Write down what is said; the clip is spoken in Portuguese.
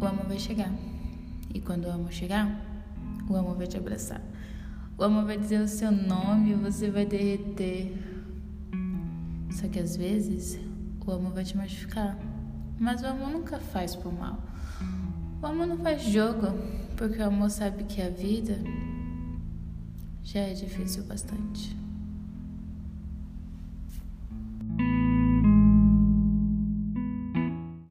o amor vai chegar. E quando o amor chegar, o amor vai te abraçar. O amor vai dizer o seu nome e você vai derreter. Só que às vezes o amor vai te machucar. Mas o amor nunca faz por mal. O amor não faz jogo, porque o amor sabe que a vida já é difícil bastante.